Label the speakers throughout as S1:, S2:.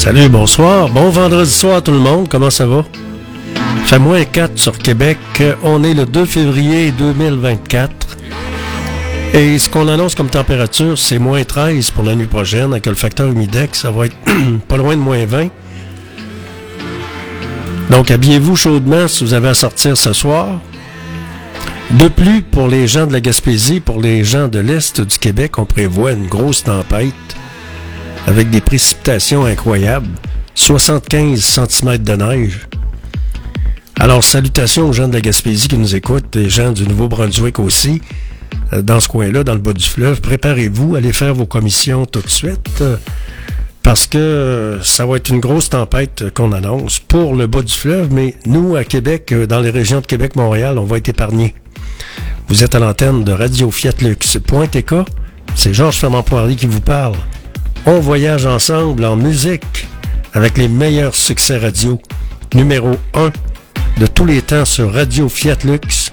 S1: Salut, bonsoir. Bon vendredi soir tout le monde. Comment ça va? Fait moins 4 sur Québec. On est le 2 février 2024. Et ce qu'on annonce comme température, c'est moins 13 pour la nuit prochaine. Avec le facteur humidex, ça va être pas loin de moins 20. Donc, habillez-vous chaudement si vous avez à sortir ce soir. De plus, pour les gens de la Gaspésie, pour les gens de l'Est du Québec, on prévoit une grosse tempête avec des précipitations incroyables. 75 cm de neige. Alors, salutations aux gens de la Gaspésie qui nous écoutent, les gens du Nouveau-Brunswick aussi, euh, dans ce coin-là, dans le bas du fleuve. Préparez-vous, allez faire vos commissions tout de suite, euh, parce que euh, ça va être une grosse tempête qu'on annonce pour le bas du fleuve, mais nous, à Québec, dans les régions de Québec-Montréal, on va être épargnés. Vous êtes à l'antenne de Radio Fiat Lux.tk. C'est Georges Fernand Poirier qui vous parle. On voyage ensemble en musique avec les meilleurs succès radio. Numéro 1 de tous les temps sur
S2: streets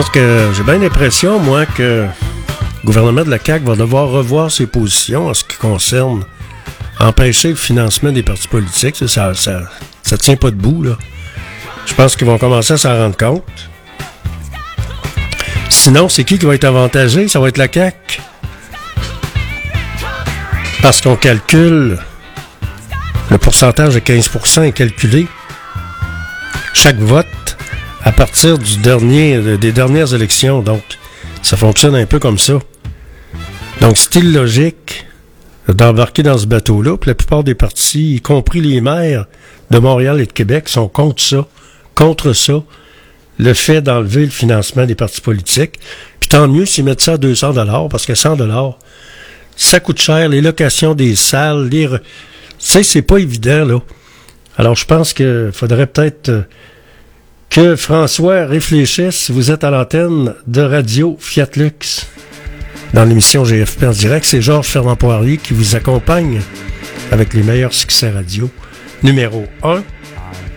S1: pense que j'ai bien l'impression, moi, que le gouvernement de la CAQ va devoir revoir ses positions en ce qui concerne empêcher le financement des partis politiques. Ça, ça, ça, tient pas debout, là. Je pense qu'ils vont commencer à s'en rendre compte. Sinon, c'est qui qui va être avantagé? Ça va être la CAQ. Parce qu'on calcule le pourcentage de 15% est calculé. Chaque vote à partir dernier, des dernières élections. Donc, ça fonctionne un peu comme ça. Donc, c'est illogique d'embarquer dans ce bateau-là. Puis la plupart des partis, y compris les maires de Montréal et de Québec, sont contre ça, contre ça, le fait d'enlever le financement des partis politiques. Puis tant mieux s'ils mettent ça à 200 dollars, parce que 100 dollars, ça coûte cher, les locations des salles, les... Sais, c'est pas évident, là. Alors, je pense qu'il faudrait peut-être euh, que François réfléchisse. Vous êtes à l'antenne de Radio Fiat Lux. Dans l'émission GFP en direct, c'est Georges Fernand Poirier qui vous accompagne avec les meilleurs succès radio. Numéro 1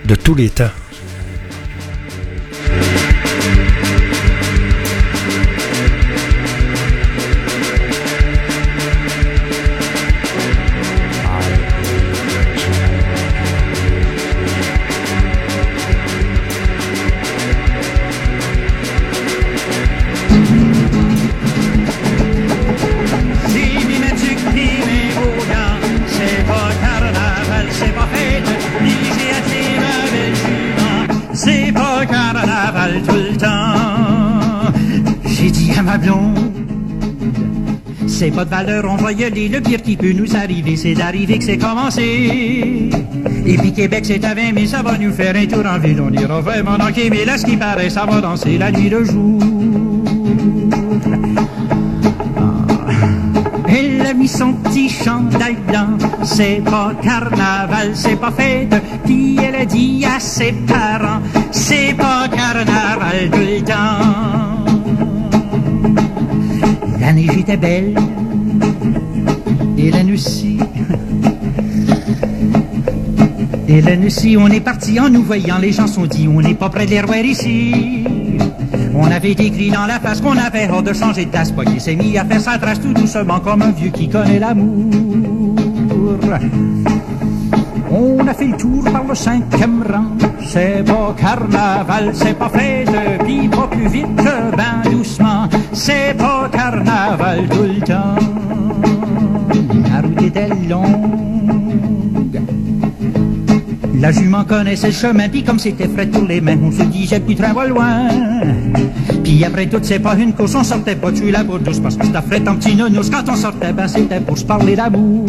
S1: de tous les temps.
S3: C'est pas de valeur, on aller. Le pire qui peut nous arriver, c'est d'arriver que c'est commencé. Et puis Québec, c'est à 20 mais ça va nous faire un tour en ville. On ira vraiment manquer, mais là, ce qui paraît, ça va danser la nuit le jour. Ah. Elle a mis son petit chandail blanc, c'est pas carnaval, c'est pas fête. Puis elle a dit à ses parents, c'est pas carnaval tout le temps. La neige était belle, et la aussi. Et la aussi, on est parti en nous voyant, les gens sont dit, on n'est pas près de les ici. On avait écrit dans la face qu'on avait hors de changer de place. Poignet s'est mis à faire sa trace tout doucement comme un vieux qui connaît l'amour. On a fait le tour par le cinquième rang. C'est pas carnaval, c'est pas fête, puis pas plus vite, ben doucement. C'est pas carnaval tout le temps. La route était longue. La jument connaissait le chemin, puis comme c'était frais tous les mains, on se disait plus train va loin. Puis après tout, c'est pas une course, on sortait pas tuer la douce, parce que c'était frais en petit nounours. Quand on sortait, ben c'était pour se parler d'amour.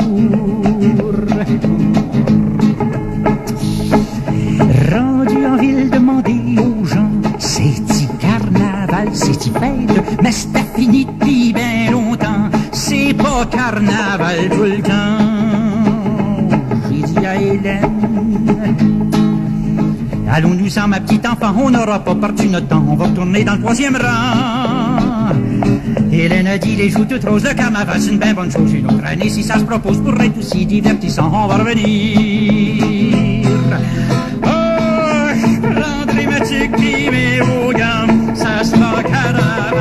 S3: Ville, demander aux gens, c'est-tu carnaval, c'est-tu fête, mais c'était fini depuis bien longtemps, c'est pas carnaval tout le temps. J'ai dit à Hélène, allons-nous en ma petite enfant, on n'aura pas perdu notre temps, on va retourner dans le troisième rang. Hélène a dit les joues toutes roses, le carnaval c'est une bien bonne chose. Une autre année, si ça se propose pour être aussi divertissant, on va revenir. Gants, ça sera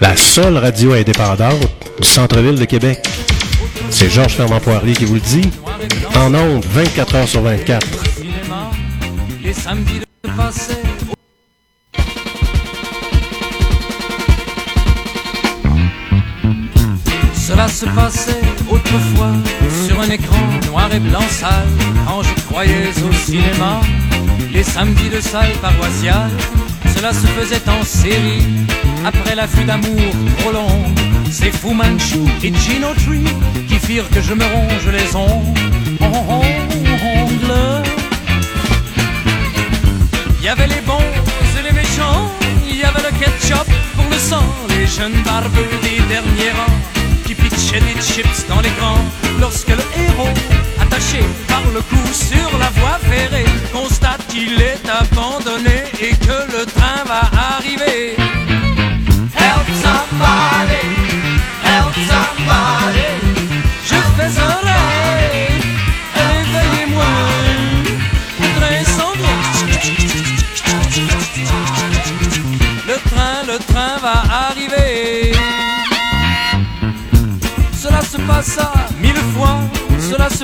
S1: la seule radio indépendante du centre-ville de Québec. C'est Georges Fernand Poirier qui vous le dit. En ondes, 24 heures sur 24. Les samedis de passé.
S4: Cela se passait autrefois sur un écran noir et blanc sale quand je croyais au cinéma. Les samedis de salle paroissiale, cela se faisait après la fuite d'amour trop longue. C'est Fu Manchu et Gino Tree qui firent que je me ronge les ongles. Il y avait les bons et les méchants, il y avait le ketchup pour le sang, les jeunes barbeux des derniers rangs qui pitchaient des chips dans l'écran lorsque le héros, attaché par le cou sur la voie ferrée, constate qu'il est abandonné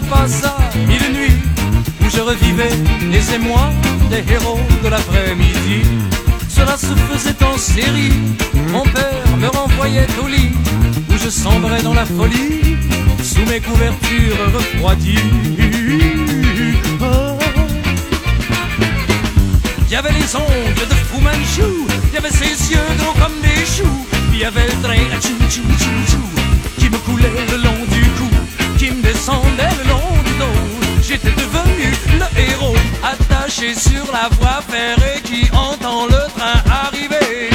S4: passa mille nuits, où je revivais les émois des héros de l'après-midi. Cela se faisait en série, mon père me renvoyait au lit, où je sombrais dans la folie, sous mes couvertures refroidies. Il y avait les ongles de Fu Manchu, il y avait ses yeux gros comme des choux, il y avait le train à chou chou chou chou qui me coulait le long dos. J'étais devenu le héros, attaché sur la voie ferrée qui entend le train arriver.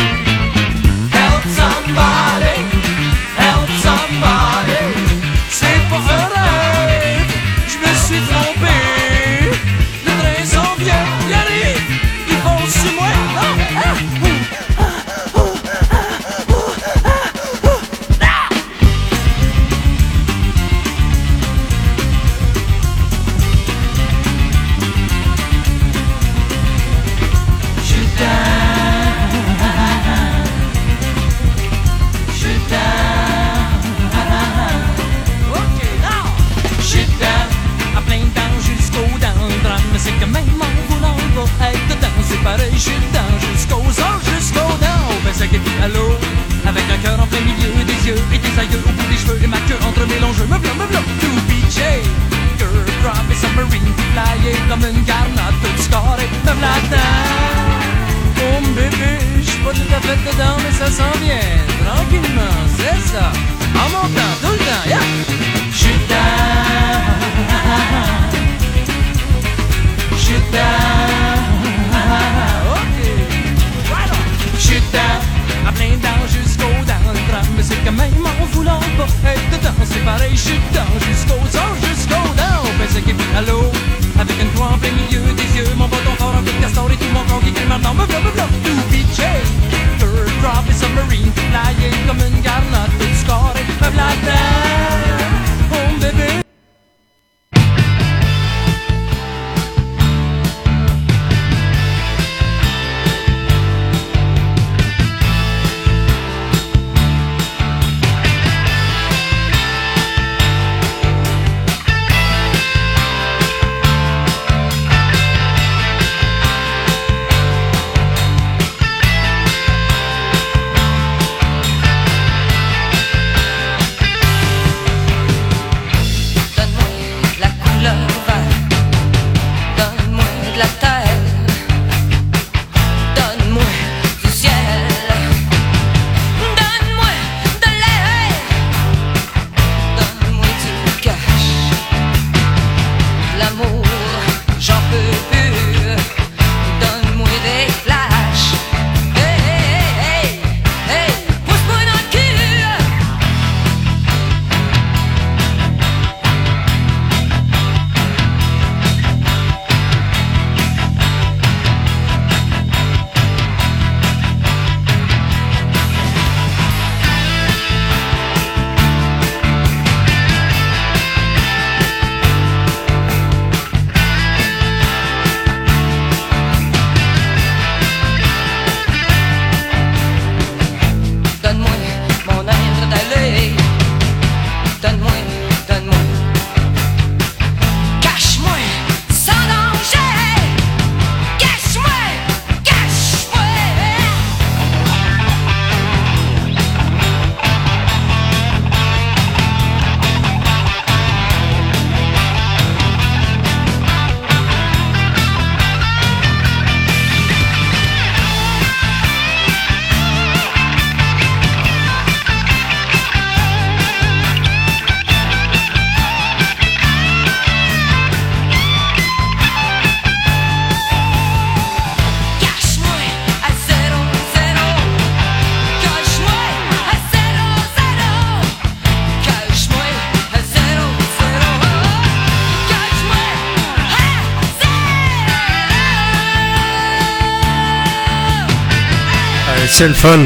S4: C'est le
S1: fun.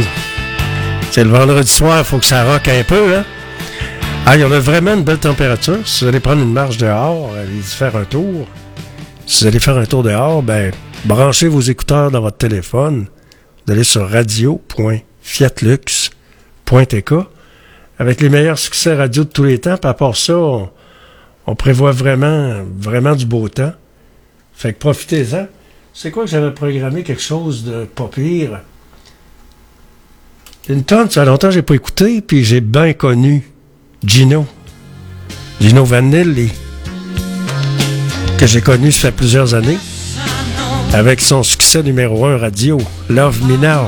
S1: C'est le vendredi soir, il faut que ça rock un peu, hein? Ah, il y en a vraiment une belle température. Si vous allez prendre une marche dehors, allez faire un tour. Si vous allez faire un tour dehors, ben, branchez vos écouteurs dans votre téléphone. Vous allez sur radio.fiatlux.tk avec les meilleurs succès radio de tous les temps. Puis à part ça, on, on prévoit vraiment, vraiment du beau temps. Fait que profitez-en. C'est quoi que j'avais programmé quelque chose de pas pire? Une tonne, ça fait longtemps que j'ai pas écouté, puis j'ai bien connu Gino. Gino Vanelli. Que j'ai connu ça fait plusieurs années. Avec son succès numéro un radio, Love Me Now.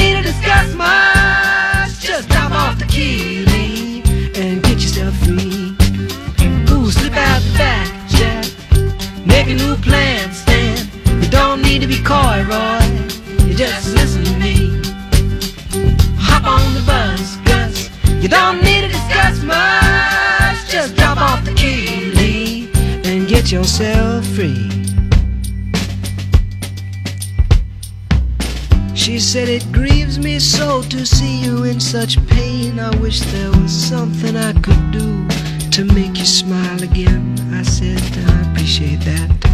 S5: coy, Roy. You just listen to me. Hop on the bus, Gus. You don't need to discuss much. Just drop off the key, Lee, and get yourself free. She said, It grieves me so to see you in such pain. I wish there was something I could do to make you smile again. I said, I appreciate that.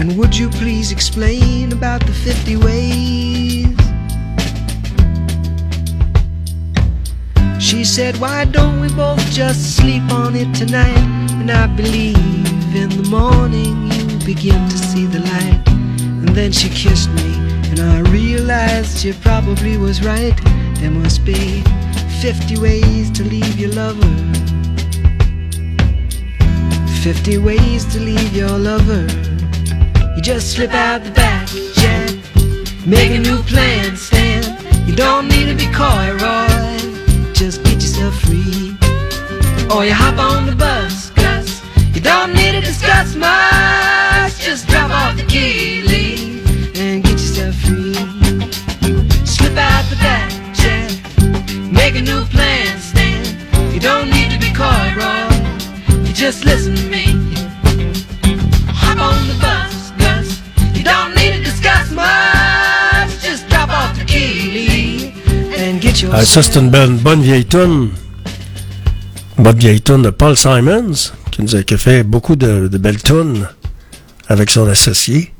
S5: And would you please explain about the 50 ways? She said, Why don't we both just sleep on it tonight? And I believe in the morning you begin to see the light. And then she kissed me, and I realized she probably was right. There must be 50 ways to leave your lover. 50 ways to leave your lover. You just slip out the back, Jack. Make a new plan, Stan. You don't need to be coy, Roy. Just get yourself free. Or you hop on the bus, Gus. You don't need to discuss much. Just drop off the key,
S6: Ah, ça, c'est une bonne, bonne vieille tune. Bonne vieille tune de Paul Simons, qui nous a fait beaucoup de, de belles tunes avec son associé.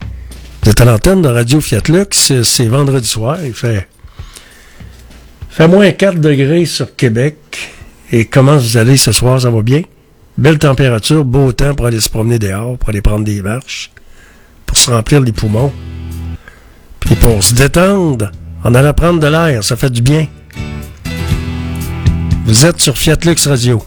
S6: Vous êtes à l'antenne de Radio Fiat Lux, c'est- c'est vendredi soir, il fait, fait moins 4 degrés sur Québec. Et comment vous allez ce soir, ça va bien? Belle température, beau temps pour aller se promener dehors, pour aller prendre des marches, pour se remplir les poumons. Puis pour se détendre, en allant prendre de l'air, ça fait du bien. Vous êtes sur Fiat Lux Radio.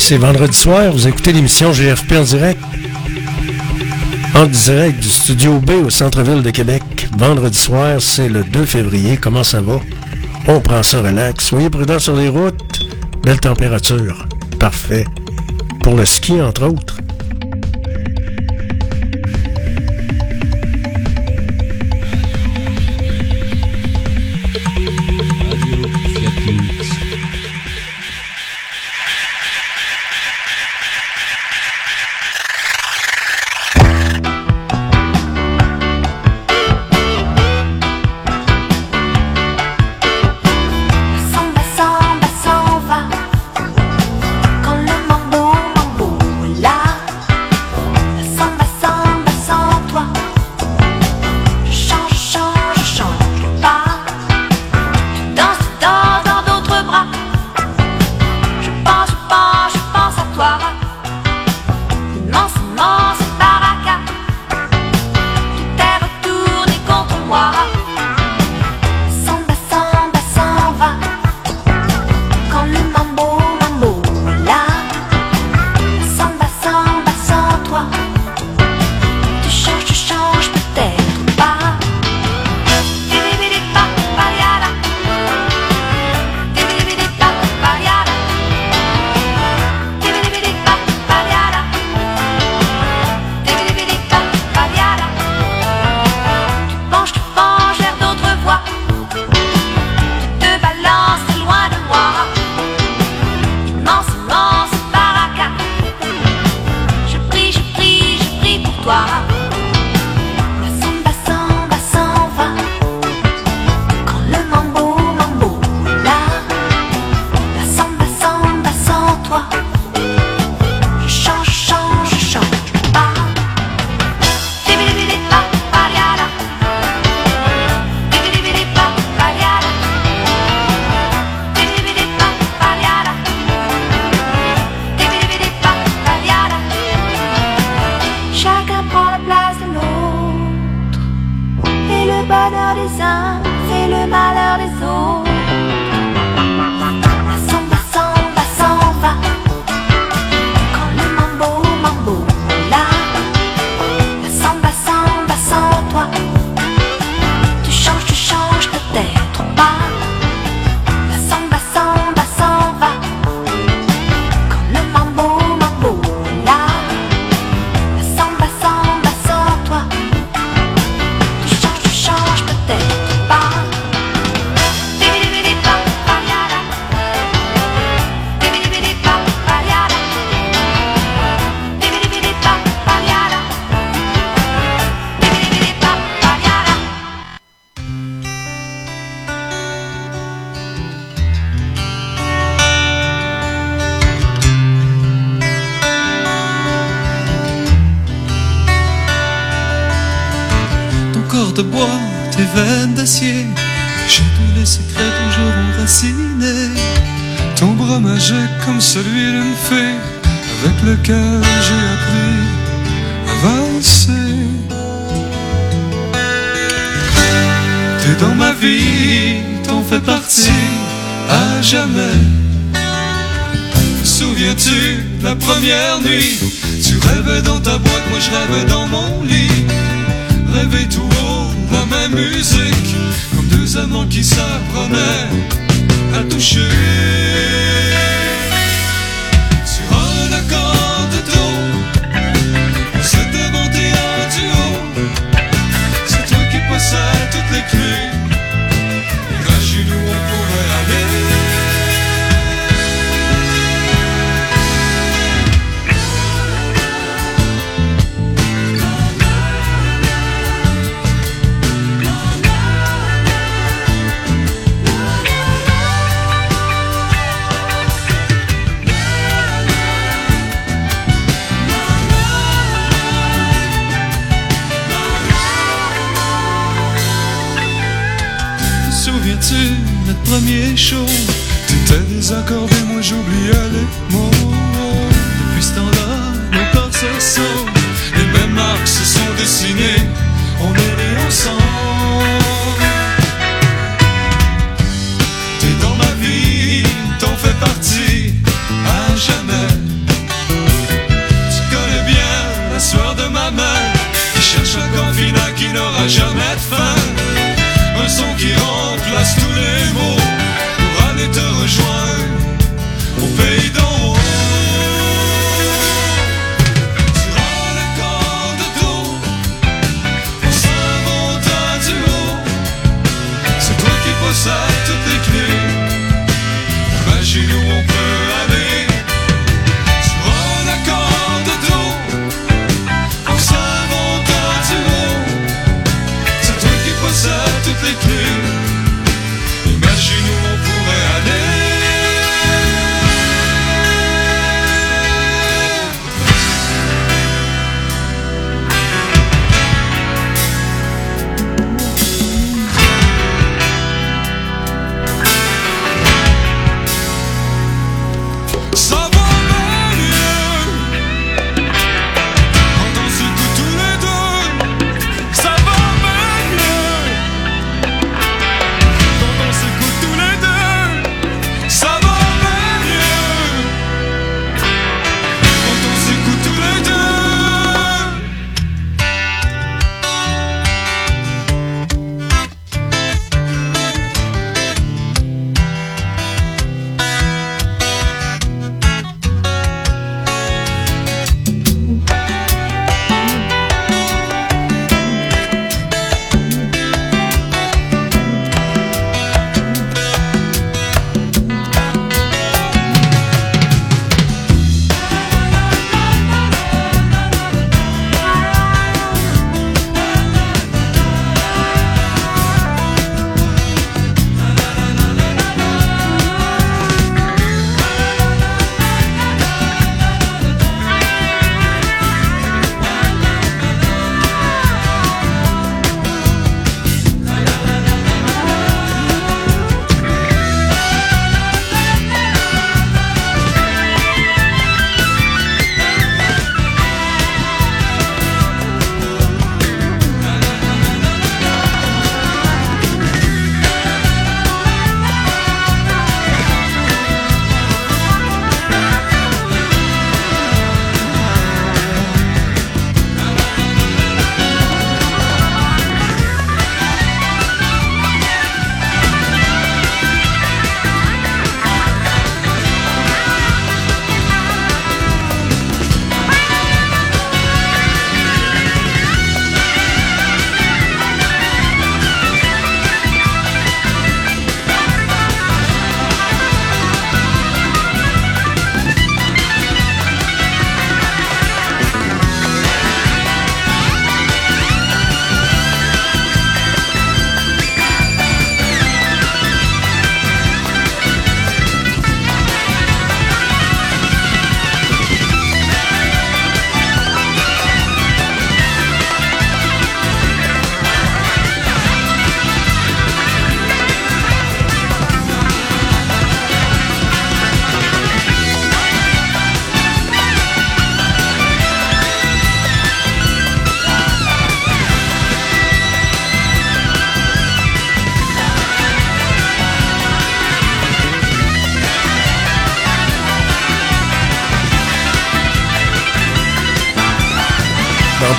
S1: c'est
S7: vendredi soir. Vous écoutez l'émission GFP en direct. En direct du studio B au centre-ville de Québec. Vendredi soir, c'est le 2 février. Comment ça va? On prend ça relax. Soyez prudents sur les routes. Belle température. Parfait. Pour le ski, entre autres.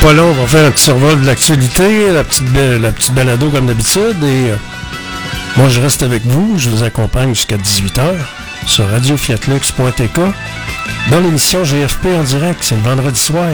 S8: voilà on va
S9: faire un petit survol de l'actualité, la petite, la petite balado comme d'habitude. Et euh, moi, je reste avec vous. Je vous accompagne jusqu'à 18h sur radiofiatlux.tk dans l'émission GFP en direct. C'est le vendredi soir.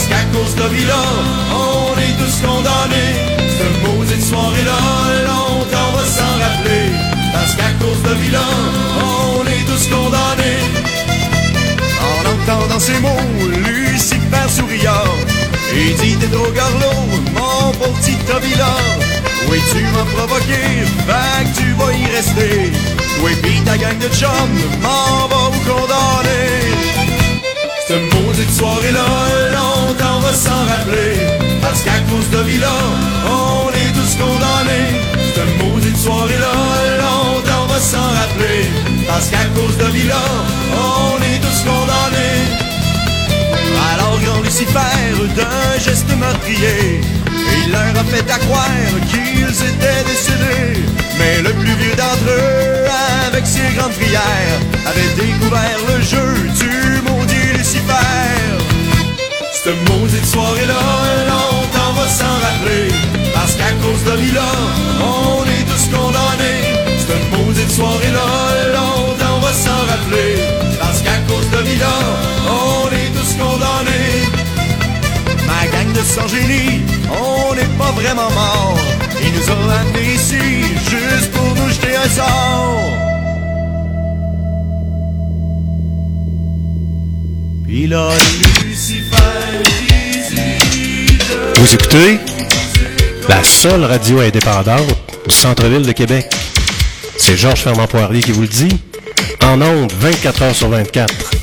S8: Parce qu'à cause de Villa, on est tous condamnés. Cette maudite soirée-là, longtemps on va s'en rappeler. Parce qu'à cause de Villa, on est tous condamnés. En entendant ces mots, Lucifer souria et dit des Garlot, mon petit Villa. Oui, tu m'as provoqué, fait que tu vas y rester. Oui, pis ta gang de chums m'en va vous condamner? Cette maudite soirée-là, longtemps on va s'en rappeler. Parce qu'à cause de Villa, on est tous condamnés. Cette maudite soirée-là, longtemps on va s'en rappeler. Parce qu'à cause de Villa, on est tous condamnés. Alors grand Lucifer, d'un geste meurtrier, il leur a fait à croire qu'ils étaient décédés. Mais le plus vieux d'entre eux, avec ses grandes prières, avait découvert le jeu du maudit Lucifer. Cette maudite soirée-là, longtemps va s'en rappeler. Parce qu'à cause de Villa, on est tous condamnés. Cette maudite soirée-là, longtemps va s'en rappeler. Parce qu'à cause de Villa, on est tous condamnés. Ma gang de sans-génie, on n'est pas vraiment mort. Ils nous ont amenés ici juste pour nous jeter un sort.
S1: Vous écoutez la seule radio indépendante du centre-ville de Québec. C'est Georges Fernand Poirier qui vous le dit. En ondes, 24 heures sur 24.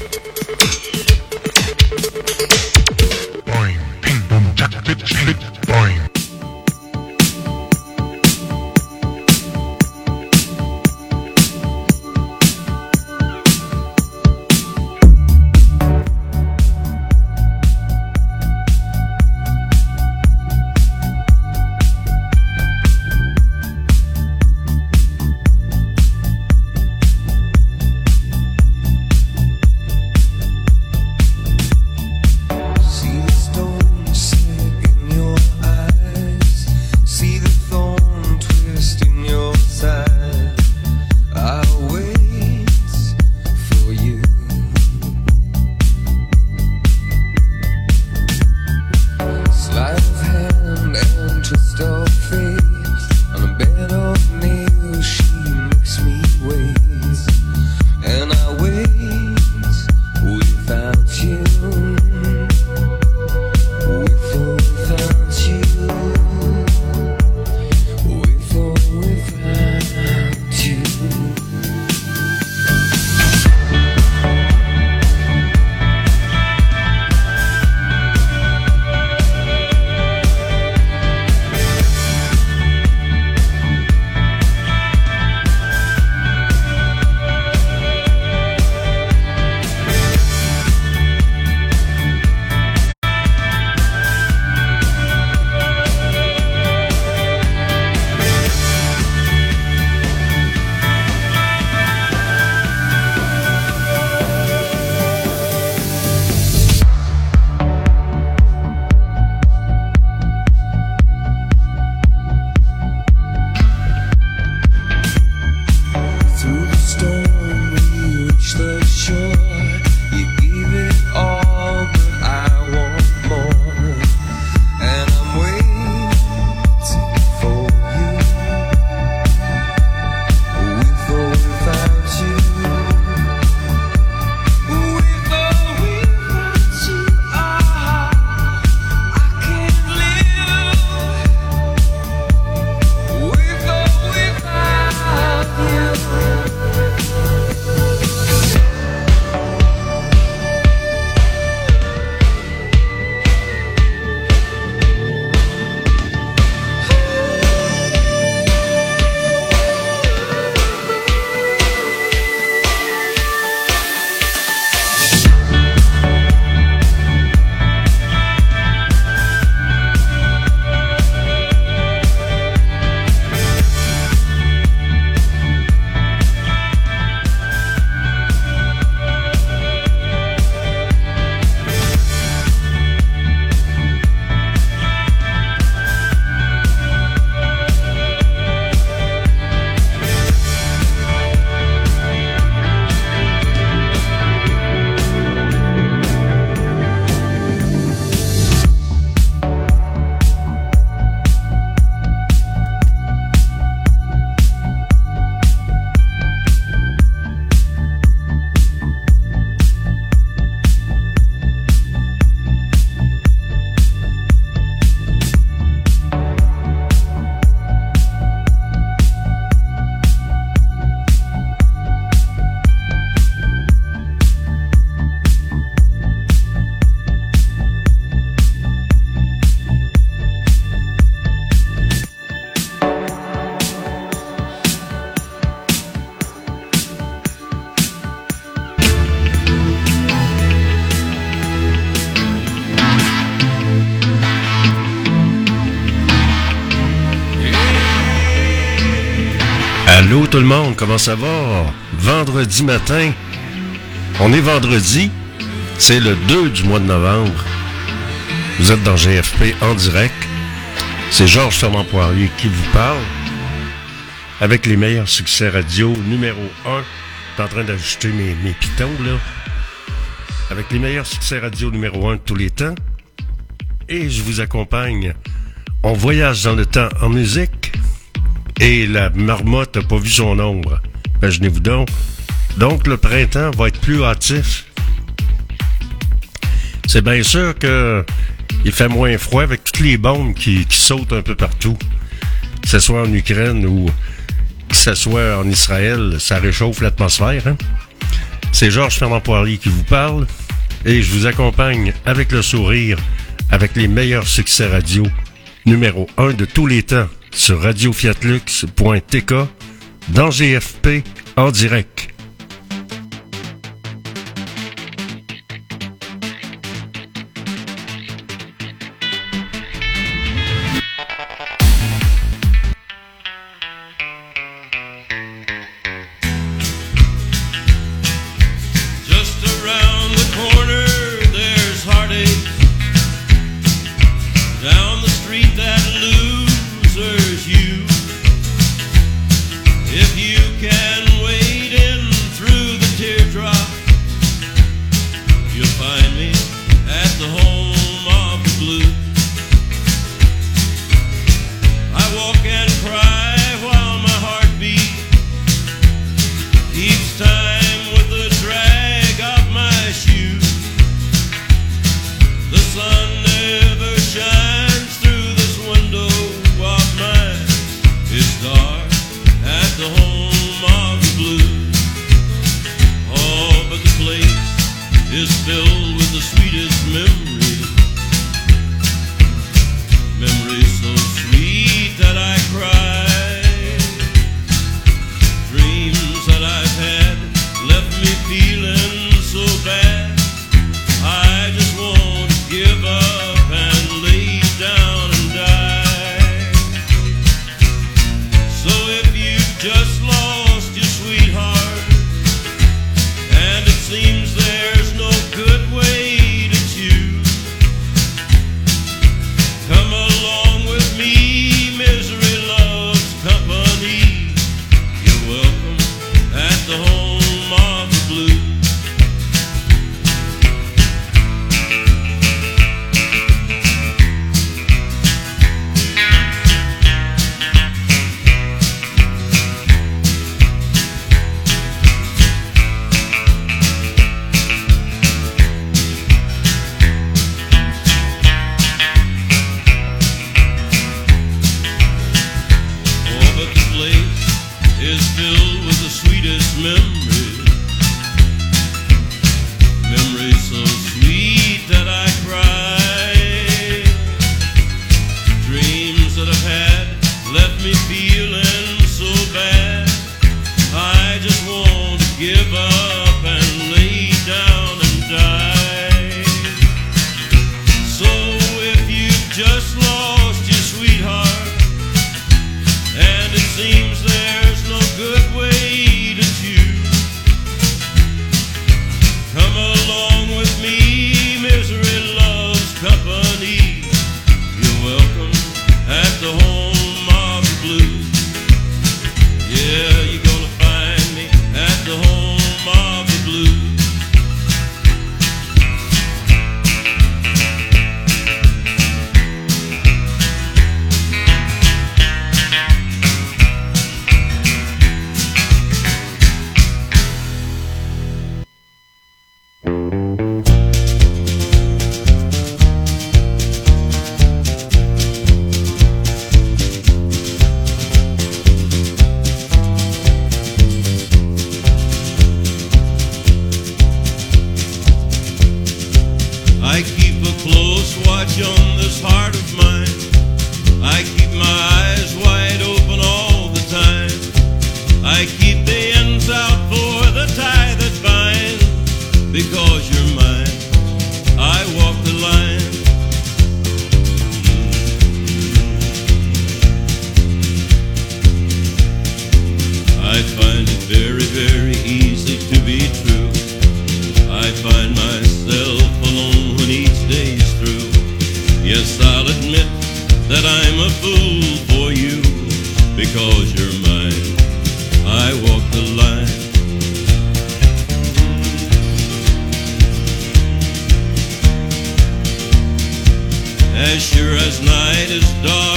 S10: Tout le monde, comment ça va? Vendredi matin. On est vendredi. C'est le 2 du mois de novembre. Vous êtes dans GFP en direct. C'est Georges Fernand Poirier qui vous parle. Avec les meilleurs succès radio numéro 1. Je suis en train d'ajouter mes, mes pitons là. Avec les meilleurs succès radio numéro 1 de tous les temps. Et je vous accompagne. On voyage dans le temps en musique. Et la marmotte n'a pas vu son ombre. Imaginez-vous donc. Donc le printemps va être plus hâtif. C'est bien sûr que il fait moins froid avec toutes les bombes qui, qui sautent un peu partout. Que ce soit en Ukraine ou que ce soit en Israël, ça réchauffe l'atmosphère. Hein? C'est Georges Fernand Poirier qui vous parle et je vous accompagne avec le sourire, avec les meilleurs succès radio, numéro 1 de tous les temps, sur radiofiatlux.tk, dans GFP, en direct. as sure as night is dark.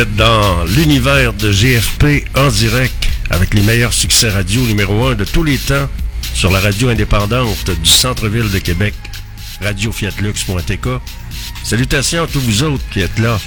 S1: êtes dans l'univers de GFP en direct avec les meilleurs succès radio numéro 1 de tous les temps sur la radio indépendante du centre-ville de Québec, radiofiatlux.tk. Salutations à tous vous autres qui êtes là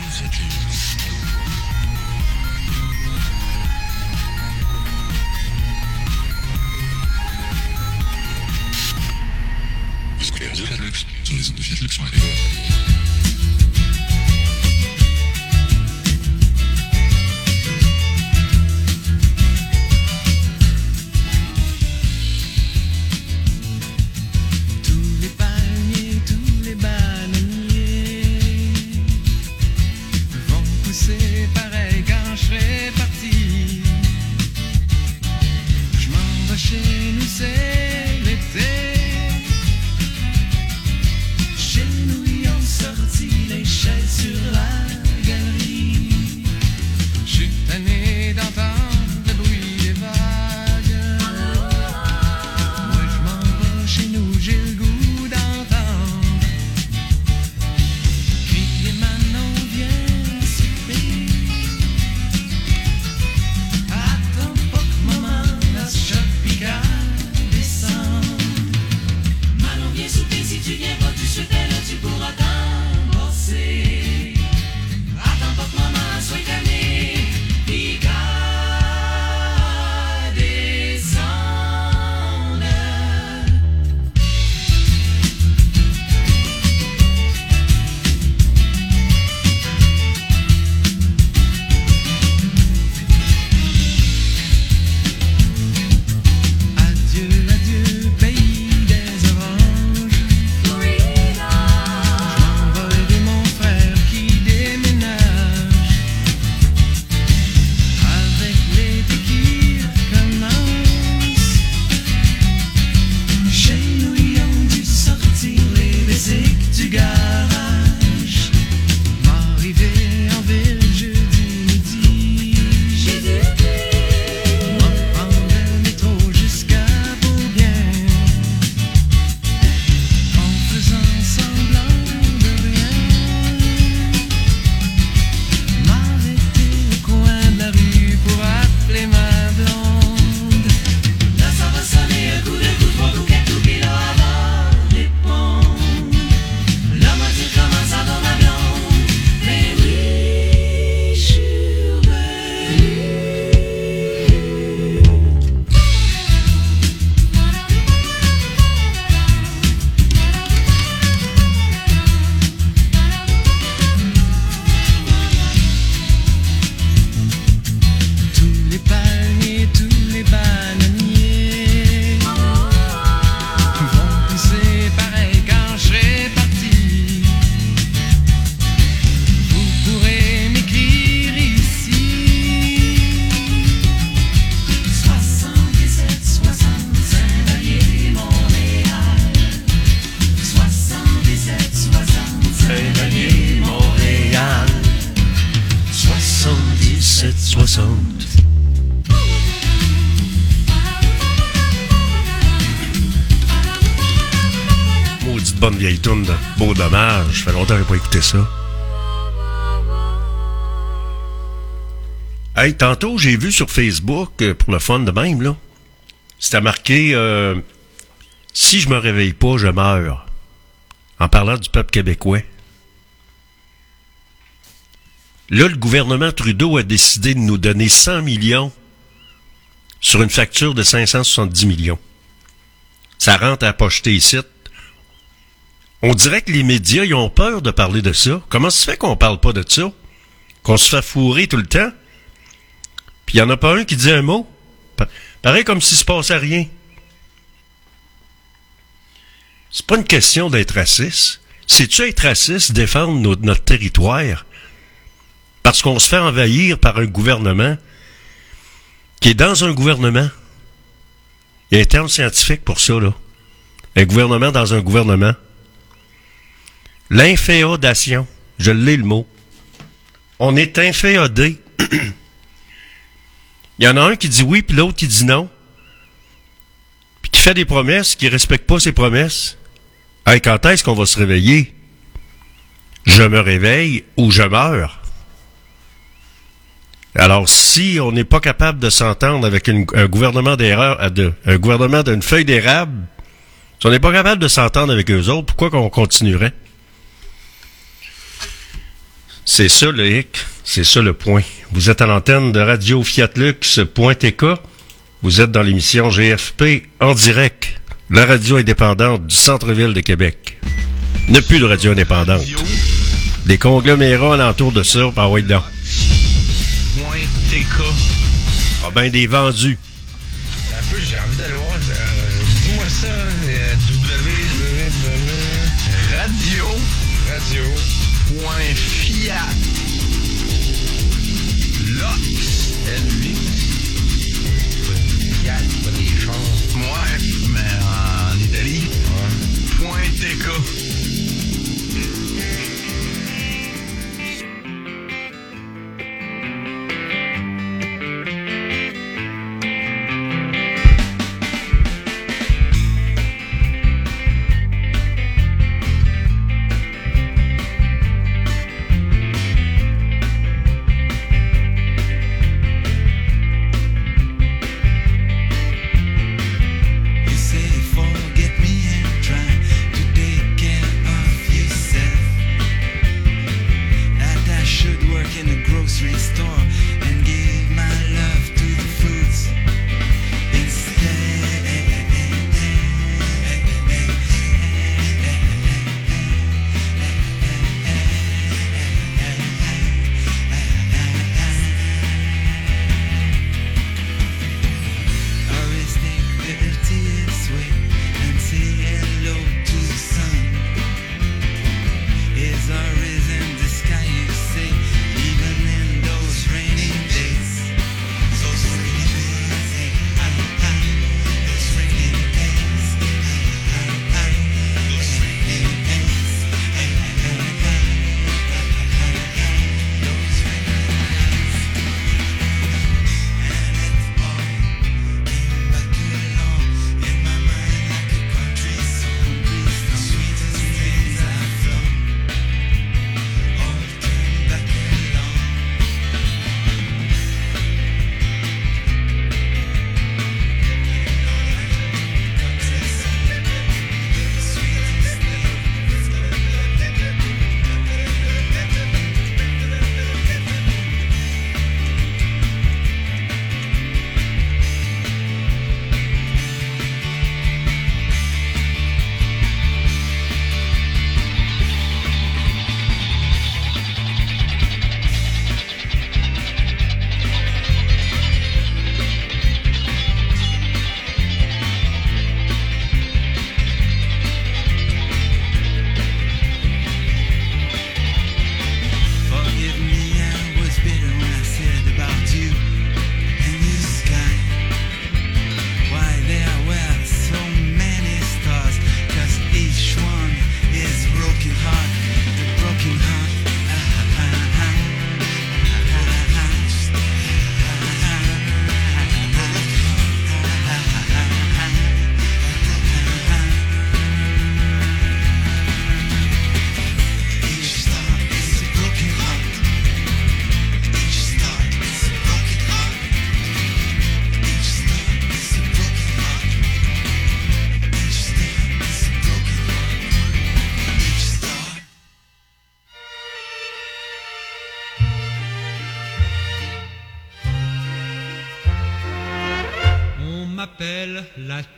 S1: ça. Tantôt, j'ai vu sur Facebook, euh, pour le fun de même, là, c'était marqué euh, Si je me réveille pas, je meurs. En parlant du peuple québécois. Là, le gouvernement Trudeau a décidé de nous donner 100 millions sur une facture de 570 millions. Ça rentre à pocheter ici. On dirait que les médias, ils ont peur de parler de ça. Comment se fait qu'on parle pas de ça? Qu'on se fait fourrer tout le temps? Puis il n'y en a pas un qui dit un mot? Pa- Pareil comme s'il se passait rien. C'est pas une question d'être raciste. C'est-tu être raciste, défendre notre territoire? Parce qu'on se fait envahir par un gouvernement qui est dans un gouvernement. Il y a un terme scientifique pour ça, là. Un gouvernement dans un gouvernement. L'inféodation. Je l'ai le mot. On est inféodé. Il y en a un qui dit oui, puis l'autre qui dit non. Puis qui fait des promesses, qui respecte pas ses promesses. Hey, quand est-ce qu'on va se réveiller? Je me réveille ou je meurs? Alors, si on n'est pas capable de s'entendre avec un gouvernement d'erreur, euh, un gouvernement d'une feuille d'érable, si on n'est pas capable de s'entendre avec eux autres, pourquoi qu'on continuerait? C'est ça le hic, c'est ça le point. Vous êtes à l'antenne de Radio Fiat Lux.tk. Vous êtes dans l'émission GFP en direct, la radio indépendante du centre-ville de Québec. Ne plus de radio indépendante. Des conglomérats alentour de ça, par.
S11: Point TK.
S1: Ah ben des vendus.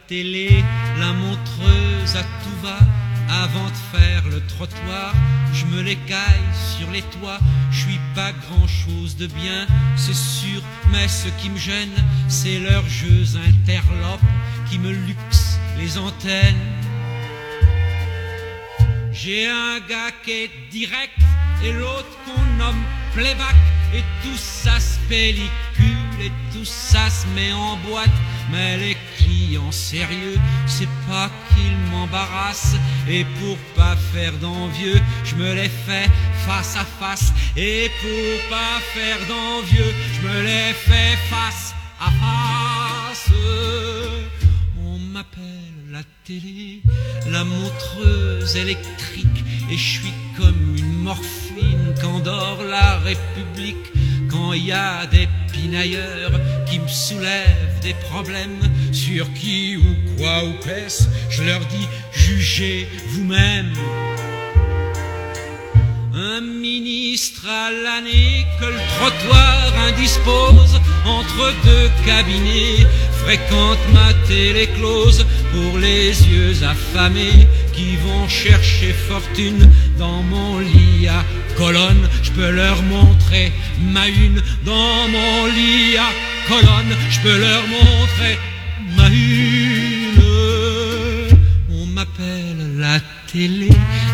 S6: La montreuse à tout va. Avant de faire le trottoir, je me l'écaille sur les toits. Je suis pas grand chose de bien, c'est sûr, mais ce qui me gêne, c'est leurs jeux interlopes qui me luxent les antennes. J'ai un gars qui est direct et l'autre qu'on nomme playback et tout ça se pellicule et tout ça se met en boîte. Mais les sérieux, c'est pas qu'ils m'embarrassent et pour pas faire d'envieux, je me les fais face à face et pour pas faire d'envieux, je me les fais face à face. On m'appelle la télé, la montreuse électrique, et je suis comme une morphine qu'endort la République. Quand il y a des pinailleurs qui me soulèvent des problèmes sur qui ou quoi ou qu'est-ce, je leur dis jugez vous-même. Un ministre à l'année que le trottoir indispose entre deux cabinets fréquente ma télé close pour les yeux affamés qui vont chercher fortune dans mon lit à colonne. Je peux leur montrer ma une dans mon lit à colonne. Je peux leur montrer ma. On m'appelle la télé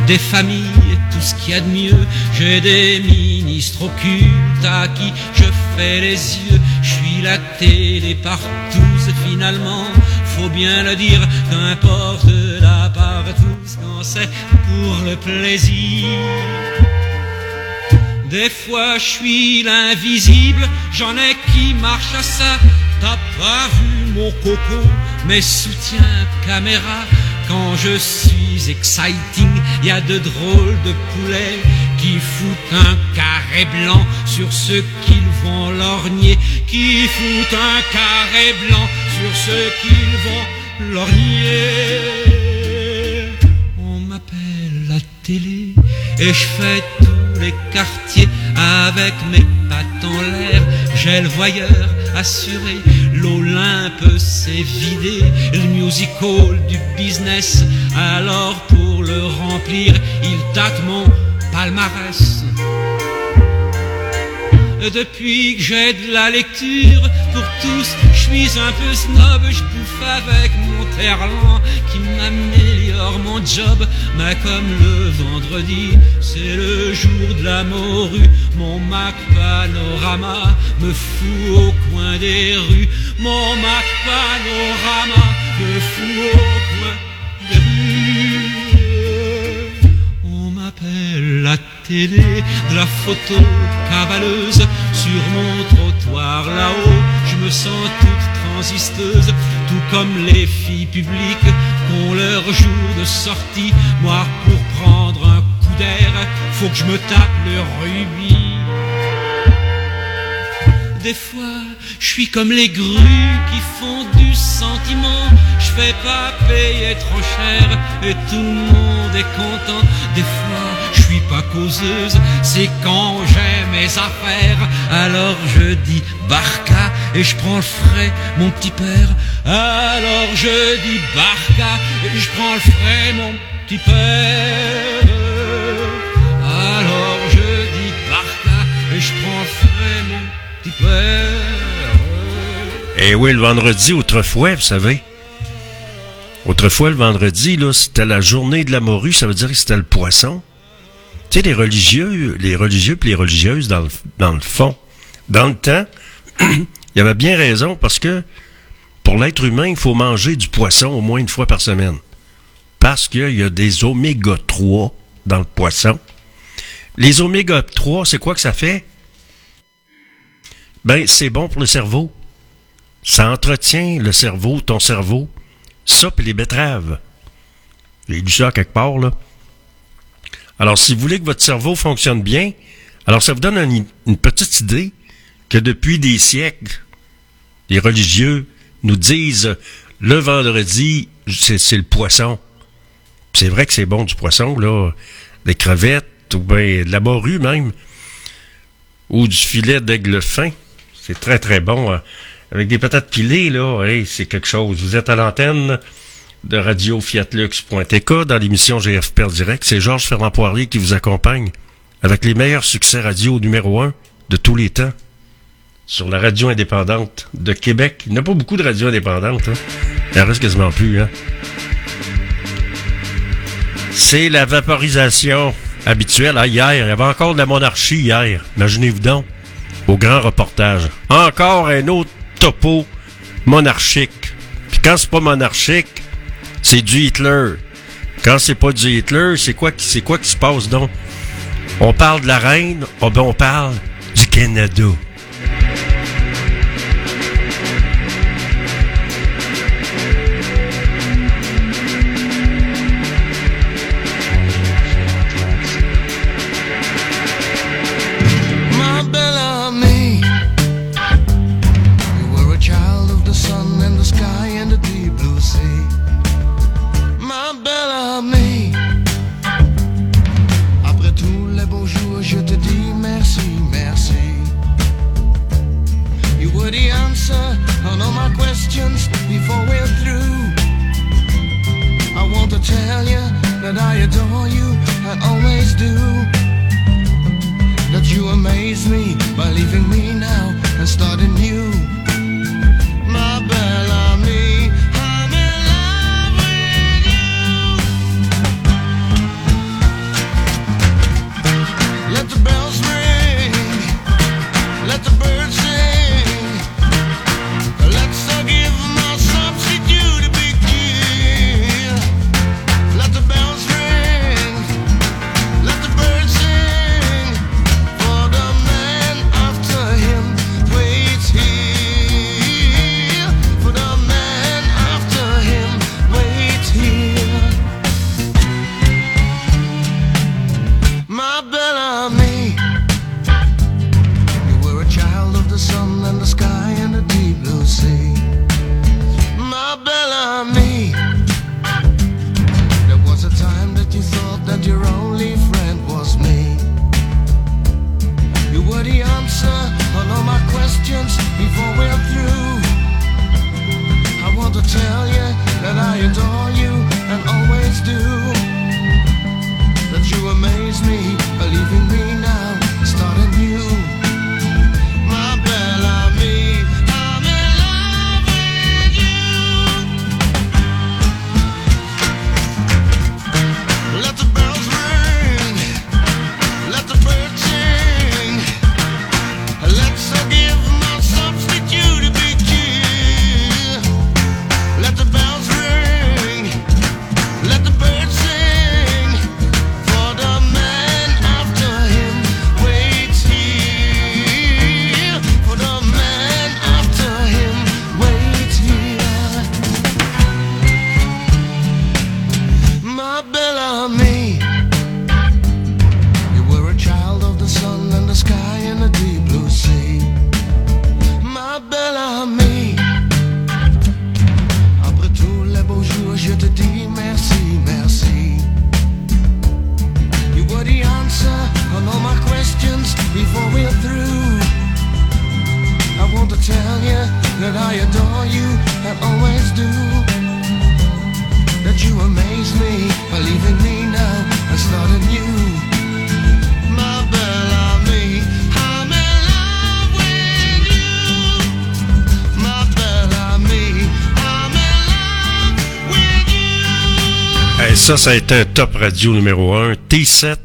S6: des familles, tout ce qu'il y a de mieux. J'ai des ministres occultes à qui je fais les yeux. Je suis la télé partout, finalement, faut bien le dire, qu'importe la partout, quand c'est pour le plaisir. Des fois je suis l'invisible, j'en ai qui marchent à ça. T'as pas vu mon coco, mes soutiens caméra. Quand je suis exciting, y a de drôles de poulets qui foutent un carré blanc sur ceux qu'ils vont lorgner, qui foutent un carré blanc sur ceux qu'ils vont lorgner. On m'appelle la télé et je fais tous les quartiers avec mes pattes en l'air. J'ai le voyeur assuré, l'Olympe s'est vidé, le musical du business. Alors pour le remplir, il tâte mon palmarès. Depuis que j'ai de la lecture pour tous, je suis un peu snob, je bouffe avec mon terlan qui mon job. Mais comme le vendredi, c'est le jour de la morue, mon Mac Panorama me fout au coin des rues. Mon Mac Panorama me fout au coin des rues. On m'appelle la télé de la photo cavaleuse sur mon trottoir là-haut. Je me sens toute transisteuse, tout comme les filles publiques qu'ont leur jour de sortie. Moi, pour prendre un coup d'air, faut que je me tape le rubis. Des fois, je suis comme les grues qui font du sentiment. Je fais pas payer trop cher et tout le monde est content. Des fois, je suis pas causeuse, c'est quand j'ai mes affaires. Alors je dis barca et je prends le frais, mon petit père. Alors je dis barca et je prends le frais, mon petit père. Alors je dis barca et je prends le frais, mon petit père.
S1: Eh oui, le vendredi, autrefois, vous savez. Autrefois, le vendredi, là, c'était la journée de la morue, ça veut dire que c'était le poisson. Tu sais, les religieux, les religieux puis les religieuses, dans le, dans le fond, dans le temps, il avait bien raison parce que pour l'être humain, il faut manger du poisson au moins une fois par semaine. Parce qu'il y a des oméga 3 dans le poisson. Les oméga 3, c'est quoi que ça fait? Ben, c'est bon pour le cerveau. Ça entretient le cerveau, ton cerveau. Ça, puis les betteraves. J'ai lu ça quelque part, là. Alors, si vous voulez que votre cerveau fonctionne bien, alors ça vous donne une petite idée que depuis des siècles, les religieux nous disent le vendredi, c'est le poisson. C'est vrai que c'est bon du poisson, là. Des crevettes, ou bien de la morue même. Ou du filet d'aigle fin. C'est très, très bon. hein. avec des patates pilées, là, hey, c'est quelque chose. Vous êtes à l'antenne de Radio Fiatlux.tk dans l'émission GF Père Direct. C'est Georges Fernand Poirier qui vous accompagne avec les meilleurs succès radio numéro un de tous les temps sur la radio indépendante de Québec. Il n'y a pas beaucoup de radios indépendantes. Hein? Il en reste quasiment plus. Hein? C'est la vaporisation habituelle. Ah, hier, il y avait encore de la monarchie hier. Imaginez-vous donc, au grand reportage. Encore un autre topo monarchique. Puis quand c'est pas monarchique, c'est du Hitler. Quand c'est pas du Hitler, c'est quoi, quoi qui se passe donc? On parle de la reine, oh ben on parle du Canada.
S8: Bye. Questions before we're through. I want to tell you that I adore you I always do that you amaze me by leaving me now and starting new. I adore you and always do.
S1: Ça, ça a été un top radio numéro 1. T7.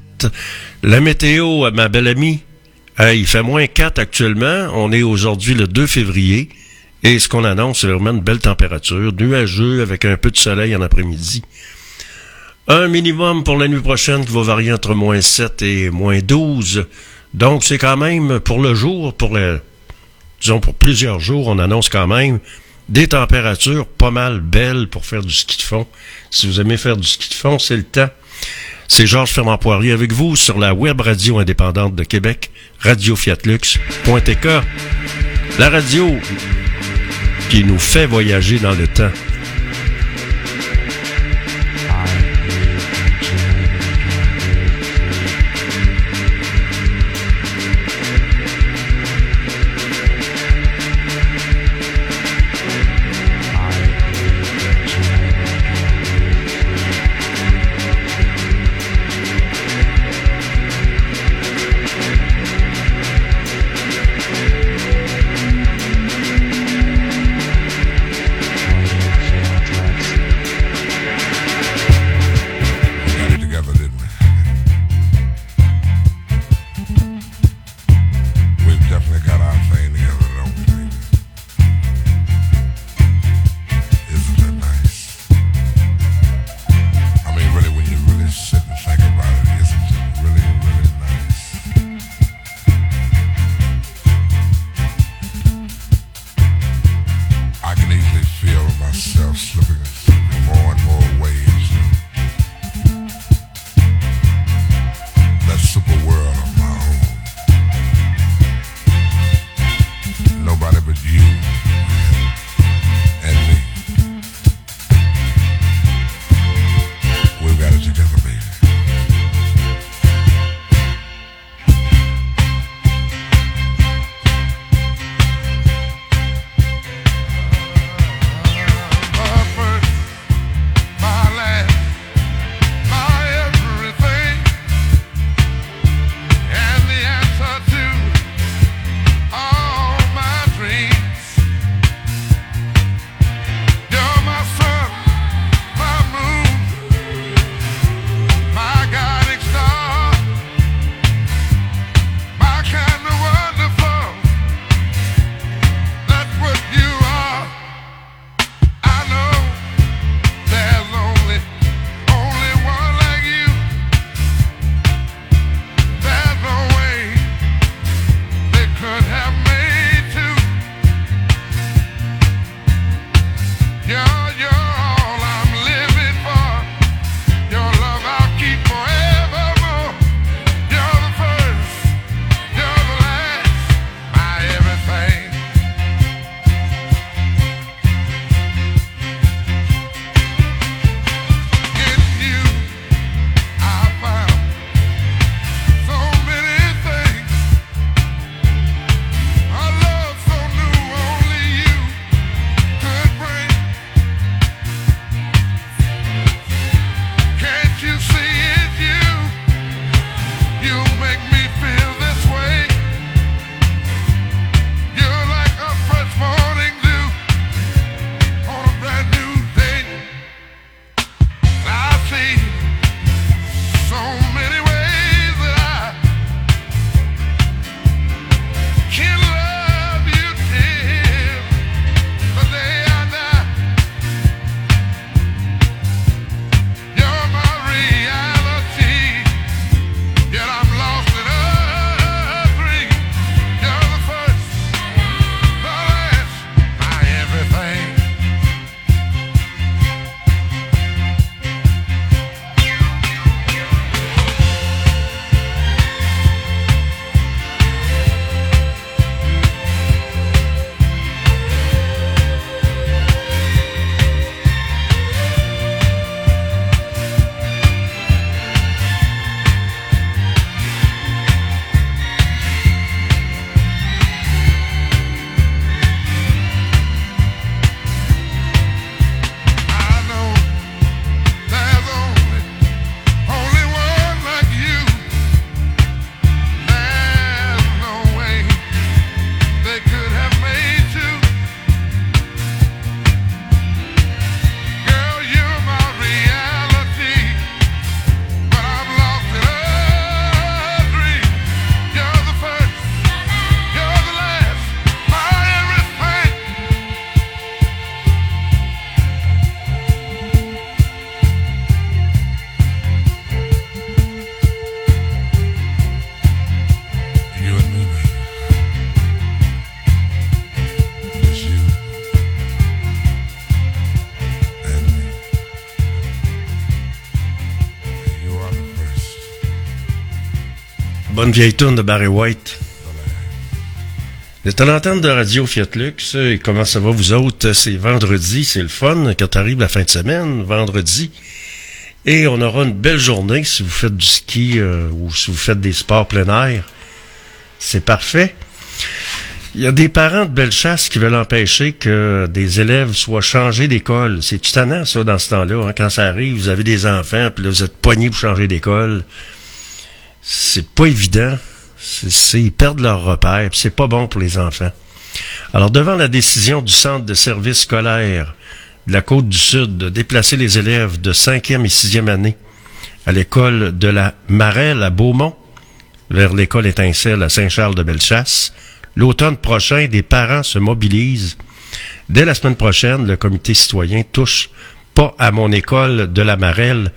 S1: La météo, ma belle amie. Il fait moins 4 actuellement. On est aujourd'hui le 2 février. Et ce qu'on annonce, c'est vraiment une belle température. Nuageux avec un peu de soleil en après-midi. Un minimum pour la nuit prochaine qui va varier entre moins 7 et moins 12. Donc, c'est quand même pour le jour, pour le, disons pour plusieurs jours, on annonce quand même des températures pas mal belles pour faire du ski de fond. Si vous aimez faire du ski de fond, c'est le temps. C'est Georges Fernand Poirier avec vous sur la web radio indépendante de Québec, radiofiatlux.tk. La radio qui nous fait voyager dans le temps. Vieille tourne de Barry White. Vous êtes à l'antenne de Radio Fiat Lux. Et comment ça va, vous autres? C'est vendredi, c'est le fun quand arrive la fin de semaine, vendredi. Et on aura une belle journée si vous faites du ski euh, ou si vous faites des sports plein air. C'est parfait. Il y a des parents de Bellechasse qui veulent empêcher que des élèves soient changés d'école. C'est tannant, ça, dans ce temps-là. hein. Quand ça arrive, vous avez des enfants, puis là, vous êtes poignés pour changer d'école. C'est pas évident. C'est- ils perdent leur repère, c'est pas bon pour les enfants. Alors, devant la décision du Centre de services scolaires de la Côte-du-Sud de déplacer les élèves de 5e et 6e année à l'école de la Marelle à Beaumont, vers l'école étincelle à Saint-Charles-de-Bellechasse, l'automne prochain, des parents se mobilisent. Dès la semaine prochaine, le comité citoyen touche pas à mon école de la Marelle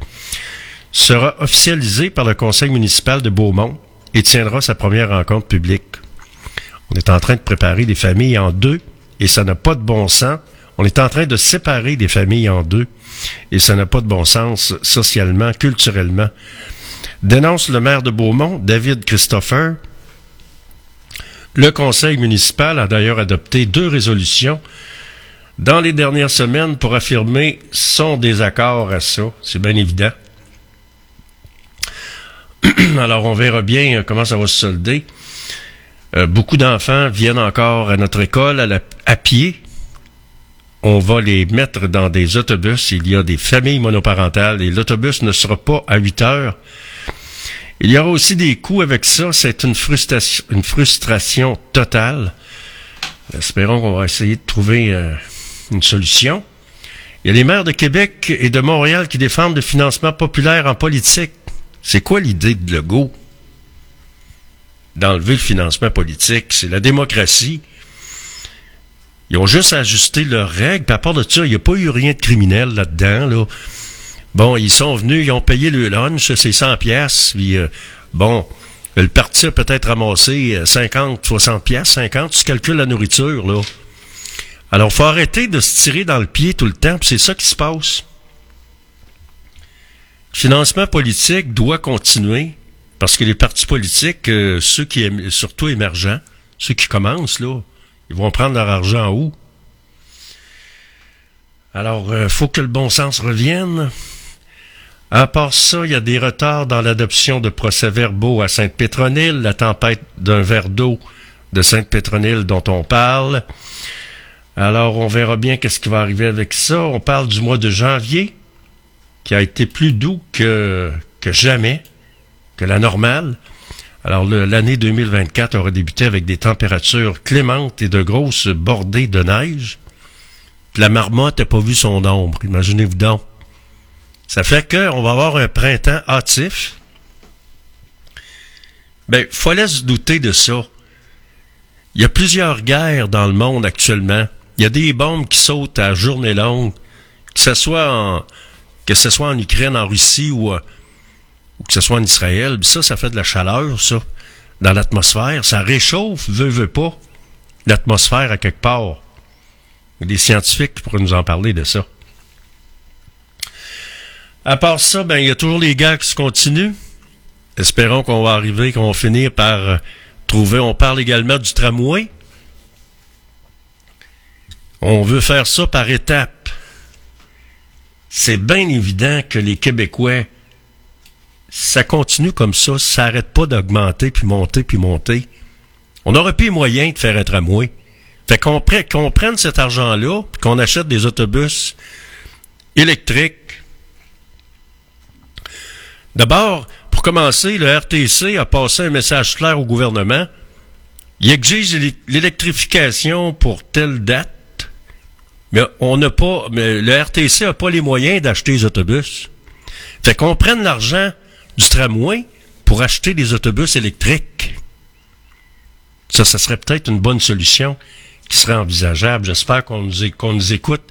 S1: sera officialisé par le conseil municipal de Beaumont et tiendra sa première rencontre publique. On est en train de préparer des familles en deux et ça n'a pas de bon sens. On est en train de séparer des familles en deux et ça n'a pas de bon sens socialement, culturellement. Dénonce le maire de Beaumont, David Christopher. Le conseil municipal a d'ailleurs adopté deux résolutions dans les dernières semaines pour affirmer son désaccord à ça. C'est bien évident. Alors, on verra bien euh, comment ça va se solder. Euh, beaucoup d'enfants viennent encore à notre école à, pied. On va les mettre dans des autobus. Il y a des familles monoparentales et l'autobus ne sera pas à 8 heures. Il y aura aussi des coûts avec ça. C'est une frustration, une frustration totale. Espérons qu'on va essayer de trouver euh, une solution. Il y a les maires de Québec et de Montréal qui défendent le financement populaire en politique. C'est quoi l'idée de Legault? D'enlever le financement politique. C'est la démocratie. Ils ont juste ajusté leurs règles. Puis à part de ça, il n'y a pas eu rien de criminel là-dedans. Là. Bon, ils sont venus, ils ont payé le lunch, c'est 100 pièces. Puis euh, bon, le parti a peut-être ramassé euh, 50, 60 pièces, 50. Tu calcules la nourriture là. Alors, faut arrêter de se tirer dans le pied tout le temps. puis C'est ça qui se passe. Financement politique doit continuer parce que les partis politiques, euh, ceux qui ém- surtout émergents, ceux qui commencent là, ils vont prendre leur argent où? Alors, euh, faut que le bon sens revienne. À part ça, il y a des retards dans l'adoption de procès-verbaux à Sainte-Pétronille, la tempête d'un verre d'eau de Sainte-Pétronille dont on parle. Alors, on verra bien qu'est-ce qui va arriver avec ça. On parle du mois de janvier, qui a été plus doux que, jamais, que la normale. Alors, l'année 2024 aura débuté avec des températures clémentes et de grosses bordées de neige. La marmotte n'a pas vu son ombre, imaginez-vous donc. Ça fait qu'on va avoir un printemps hâtif. Ben, fallait se douter de ça. Il y a plusieurs guerres dans le monde actuellement. Il y a des bombes qui sautent à journée longue, que ce soit en, que ce soit en Ukraine, en Russie ou, euh, que ce soit en Israël. Ça, ça fait de la chaleur, ça, dans l'atmosphère. Ça réchauffe, veut, veut pas, l'atmosphère à quelque part. Des scientifiques qui pourraient nous en parler de ça. À part ça, ben, il y a toujours les guerres qui se continuent. Espérons qu'on va arriver, qu'on va finir par euh, trouver. On parle également du tramway. On veut faire ça par étapes. C'est bien évident que les Québécois, ça continue comme ça, ça n'arrête pas d'augmenter, puis monter, puis monter. On n'aurait plus les moyens de faire un tramway. Fait qu'on pre- qu'on prenne cet argent-là, qu'on achète des autobus électriques. D'abord, pour commencer, le RTC a passé un message clair au gouvernement. Il exige l'é- l'électrification pour telle date, mais on n'a pas, mais le RTC n'a pas les moyens d'acheter les autobus. Fait qu'on prenne l'argent du tramway pour acheter des autobus électriques. Ça, ça serait peut-être une bonne solution qui serait envisageable. J'espère qu'on nous, écoute.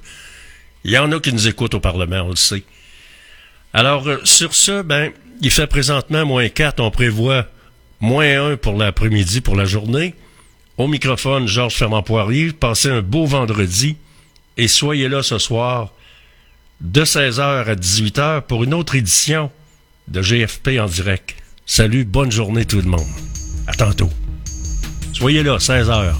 S1: Il y en a qui nous écoutent au Parlement, on le sait. Alors, euh, sur ce, ben, il fait présentement moins 4. On prévoit moins 1 pour l'après-midi, pour la journée. Au microphone, Georges Fermand-Poirier. Passez un beau vendredi et soyez là ce soir de 16h à 18h pour une autre édition de GFP en direct. Salut, bonne journée tout le monde. À tantôt. Soyez là, 16h.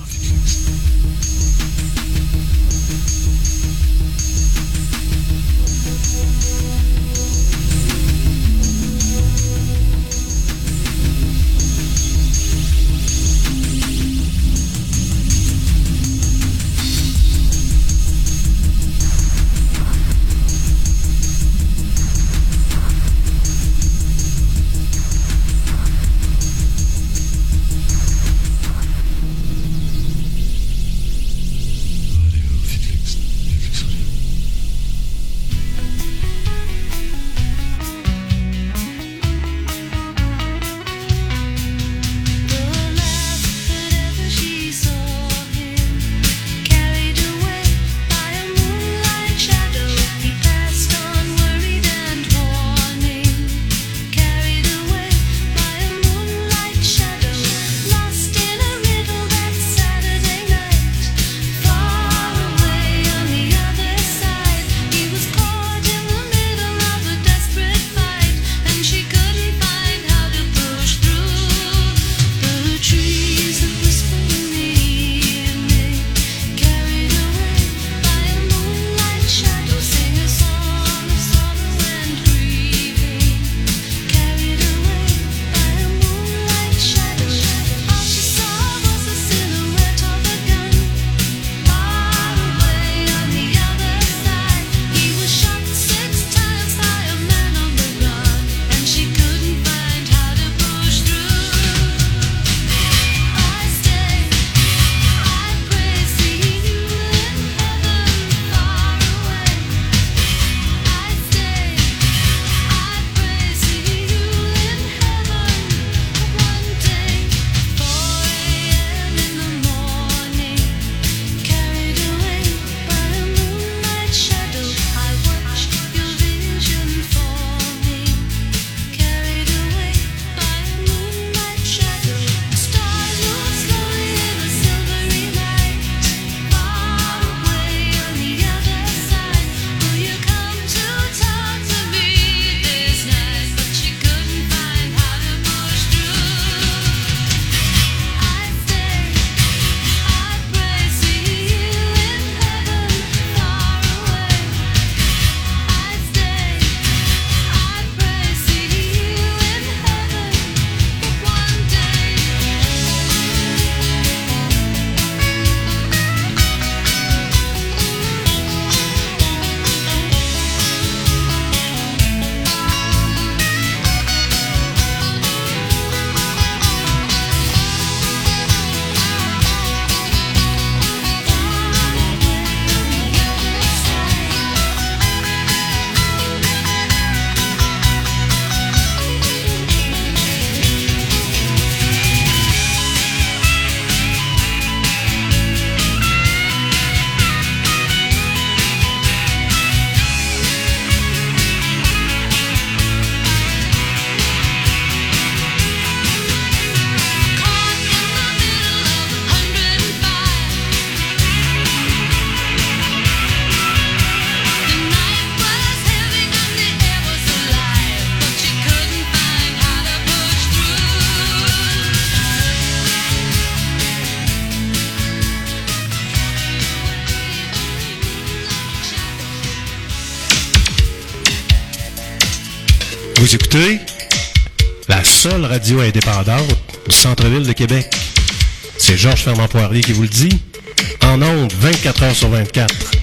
S1: Écoutez la seule radio indépendante du centre-ville de Québec. C'est Georges Fernand Poirier qui vous le dit. En ondes, 24 heures sur 24.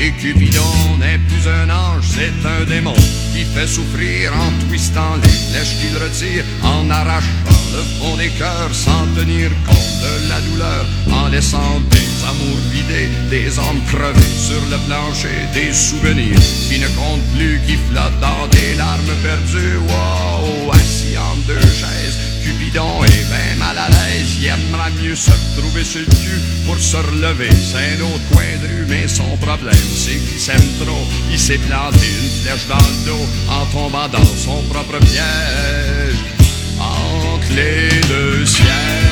S12: Et Cupidon n'est plus un ange, c'est un démon qui fait souffrir en twistant les flèches qu'il retire, en arrachant le fond des cœurs sans tenir compte de la douleur, en laissant des amours vidés, des hommes crevés sur le plancher, des souvenirs qui ne comptent plus, qui flottent dans des larmes perdues. Wow, assis en deux chaises, Cupidon est bien mal à l'aise, il aimera mieux se retrouver sur le cul pour se relever. C'est un autre coin de rue, mais son problème, c'est qu'il s'aime trop. Il s'est planté une flèche dans le dos en tombant dans son propre piège entre les deux ciels.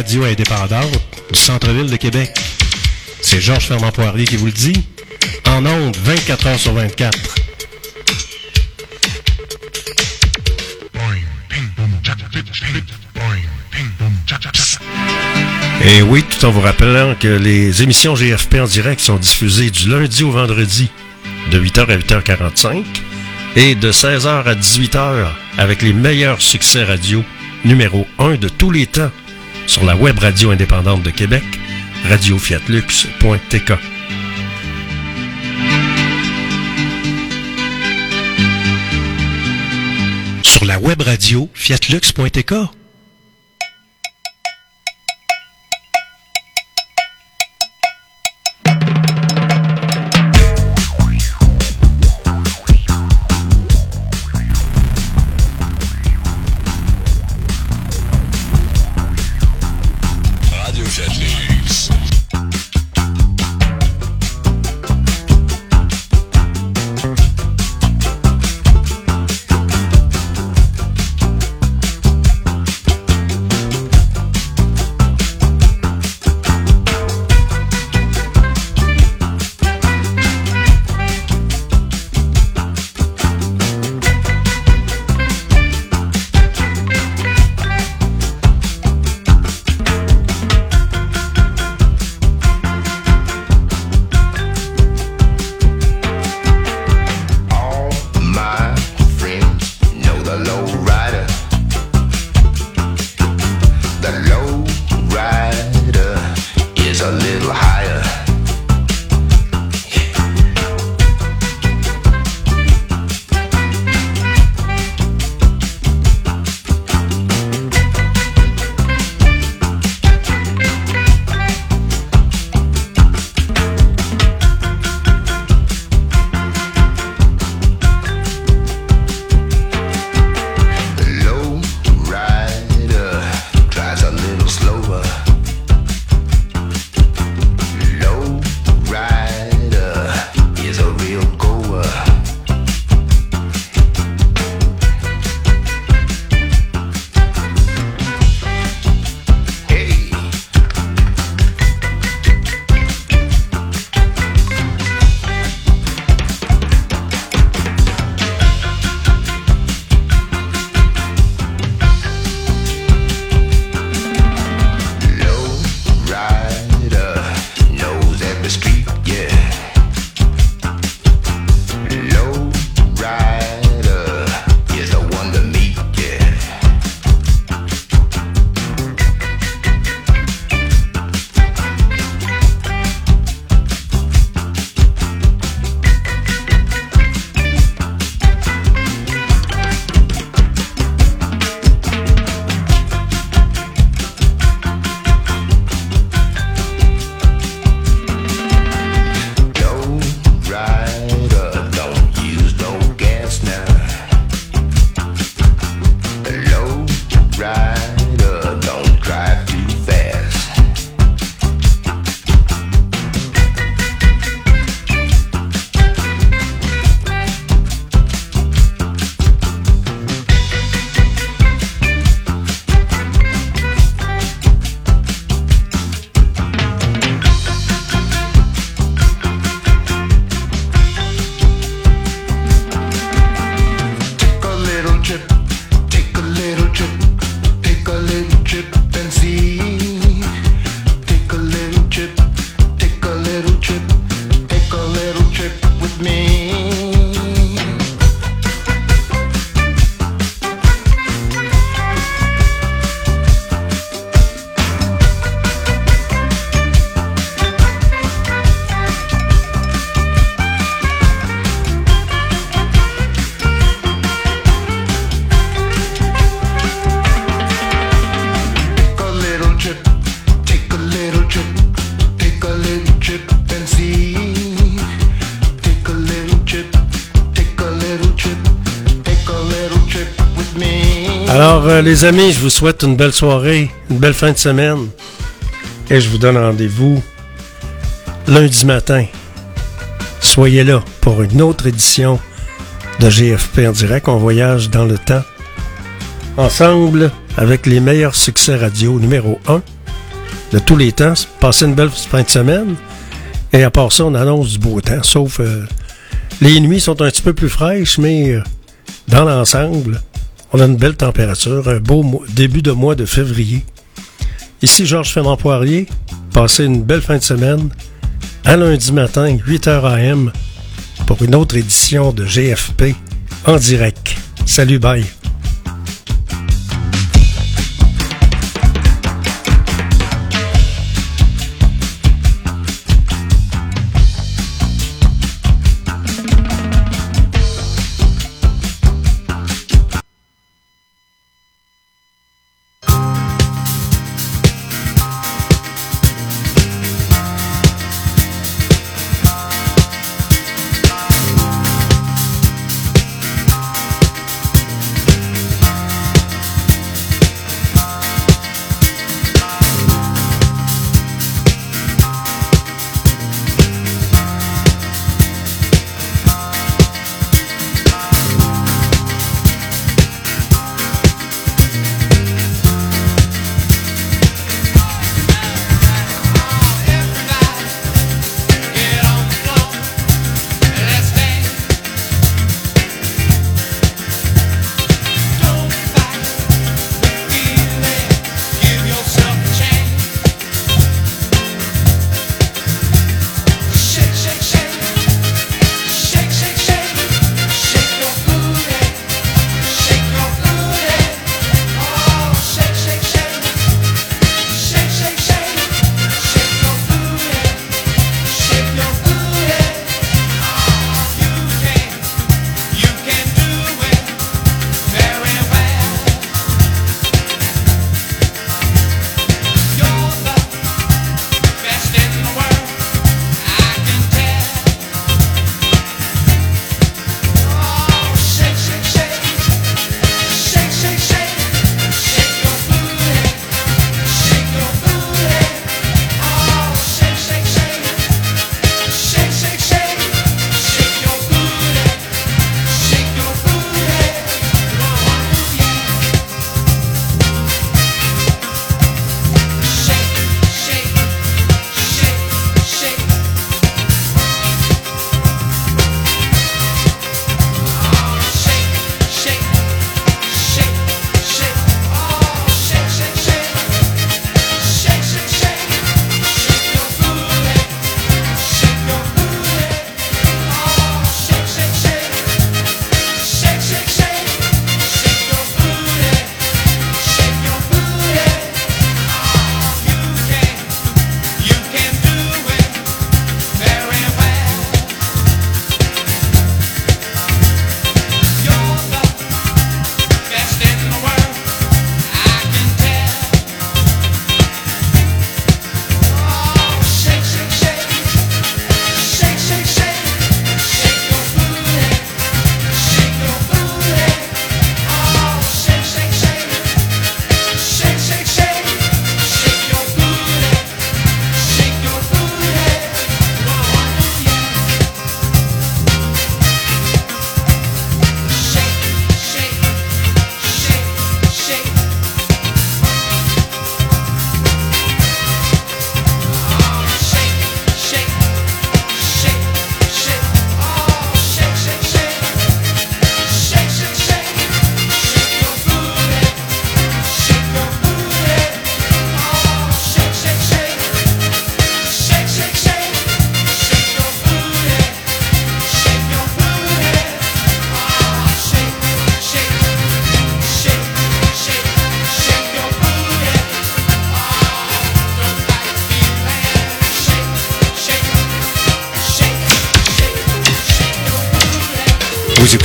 S1: Radio indépendante du centre-ville de Québec. C'est Georges Fernand Poirier qui vous le dit. En ondes, 24 heures sur 24. Et oui, tout en vous rappelant que les émissions GFP en direct sont diffusées du lundi au vendredi de 8h à 8h45 et de 16h à 18h avec les meilleurs succès radio numéro 1 de tous les temps sur la web radio indépendante de Québec, radiofiatlux.tk.
S8: Sur la web radio fiatlux.tk.
S1: les amis, je vous souhaite une belle soirée, une belle fin de semaine. Et je vous donne rendez-vous lundi matin. Soyez là pour une autre édition de GFP en direct. On voyage dans le temps. Ensemble, avec les meilleurs succès radio numéro 1 de tous les temps. Passez une belle fin de semaine.
S13: Et à part ça, on annonce du beau temps, sauf euh, les nuits sont un petit peu plus fraîches, mais euh, dans l'ensemble, on a une belle température, un beau début de mois de février. Ici Georges Fernand Poirier, passez une belle fin de semaine. À lundi matin, 8h AM, pour une autre édition de GFP en direct. Salut, bye.